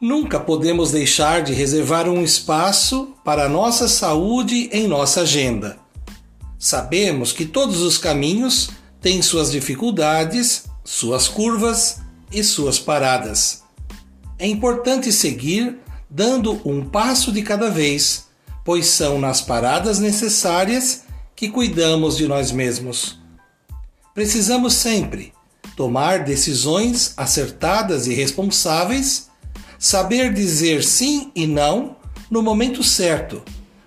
Nunca podemos deixar de reservar um espaço para a nossa saúde em nossa agenda. Sabemos que todos os caminhos têm suas dificuldades, suas curvas e suas paradas. É importante seguir dando um passo de cada vez, pois são nas paradas necessárias que cuidamos de nós mesmos. Precisamos sempre tomar decisões acertadas e responsáveis, saber dizer sim e não no momento certo,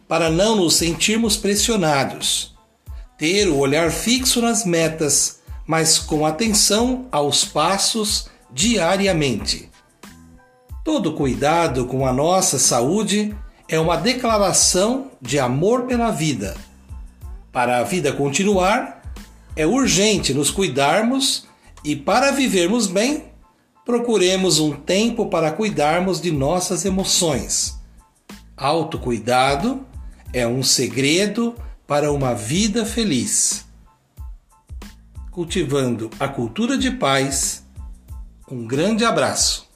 para não nos sentirmos pressionados, ter o olhar fixo nas metas, mas com atenção aos passos diariamente. Todo cuidado com a nossa saúde é uma declaração de amor pela vida. Para a vida continuar, é urgente nos cuidarmos e, para vivermos bem, procuremos um tempo para cuidarmos de nossas emoções. Autocuidado é um segredo para uma vida feliz. Cultivando a cultura de paz, um grande abraço.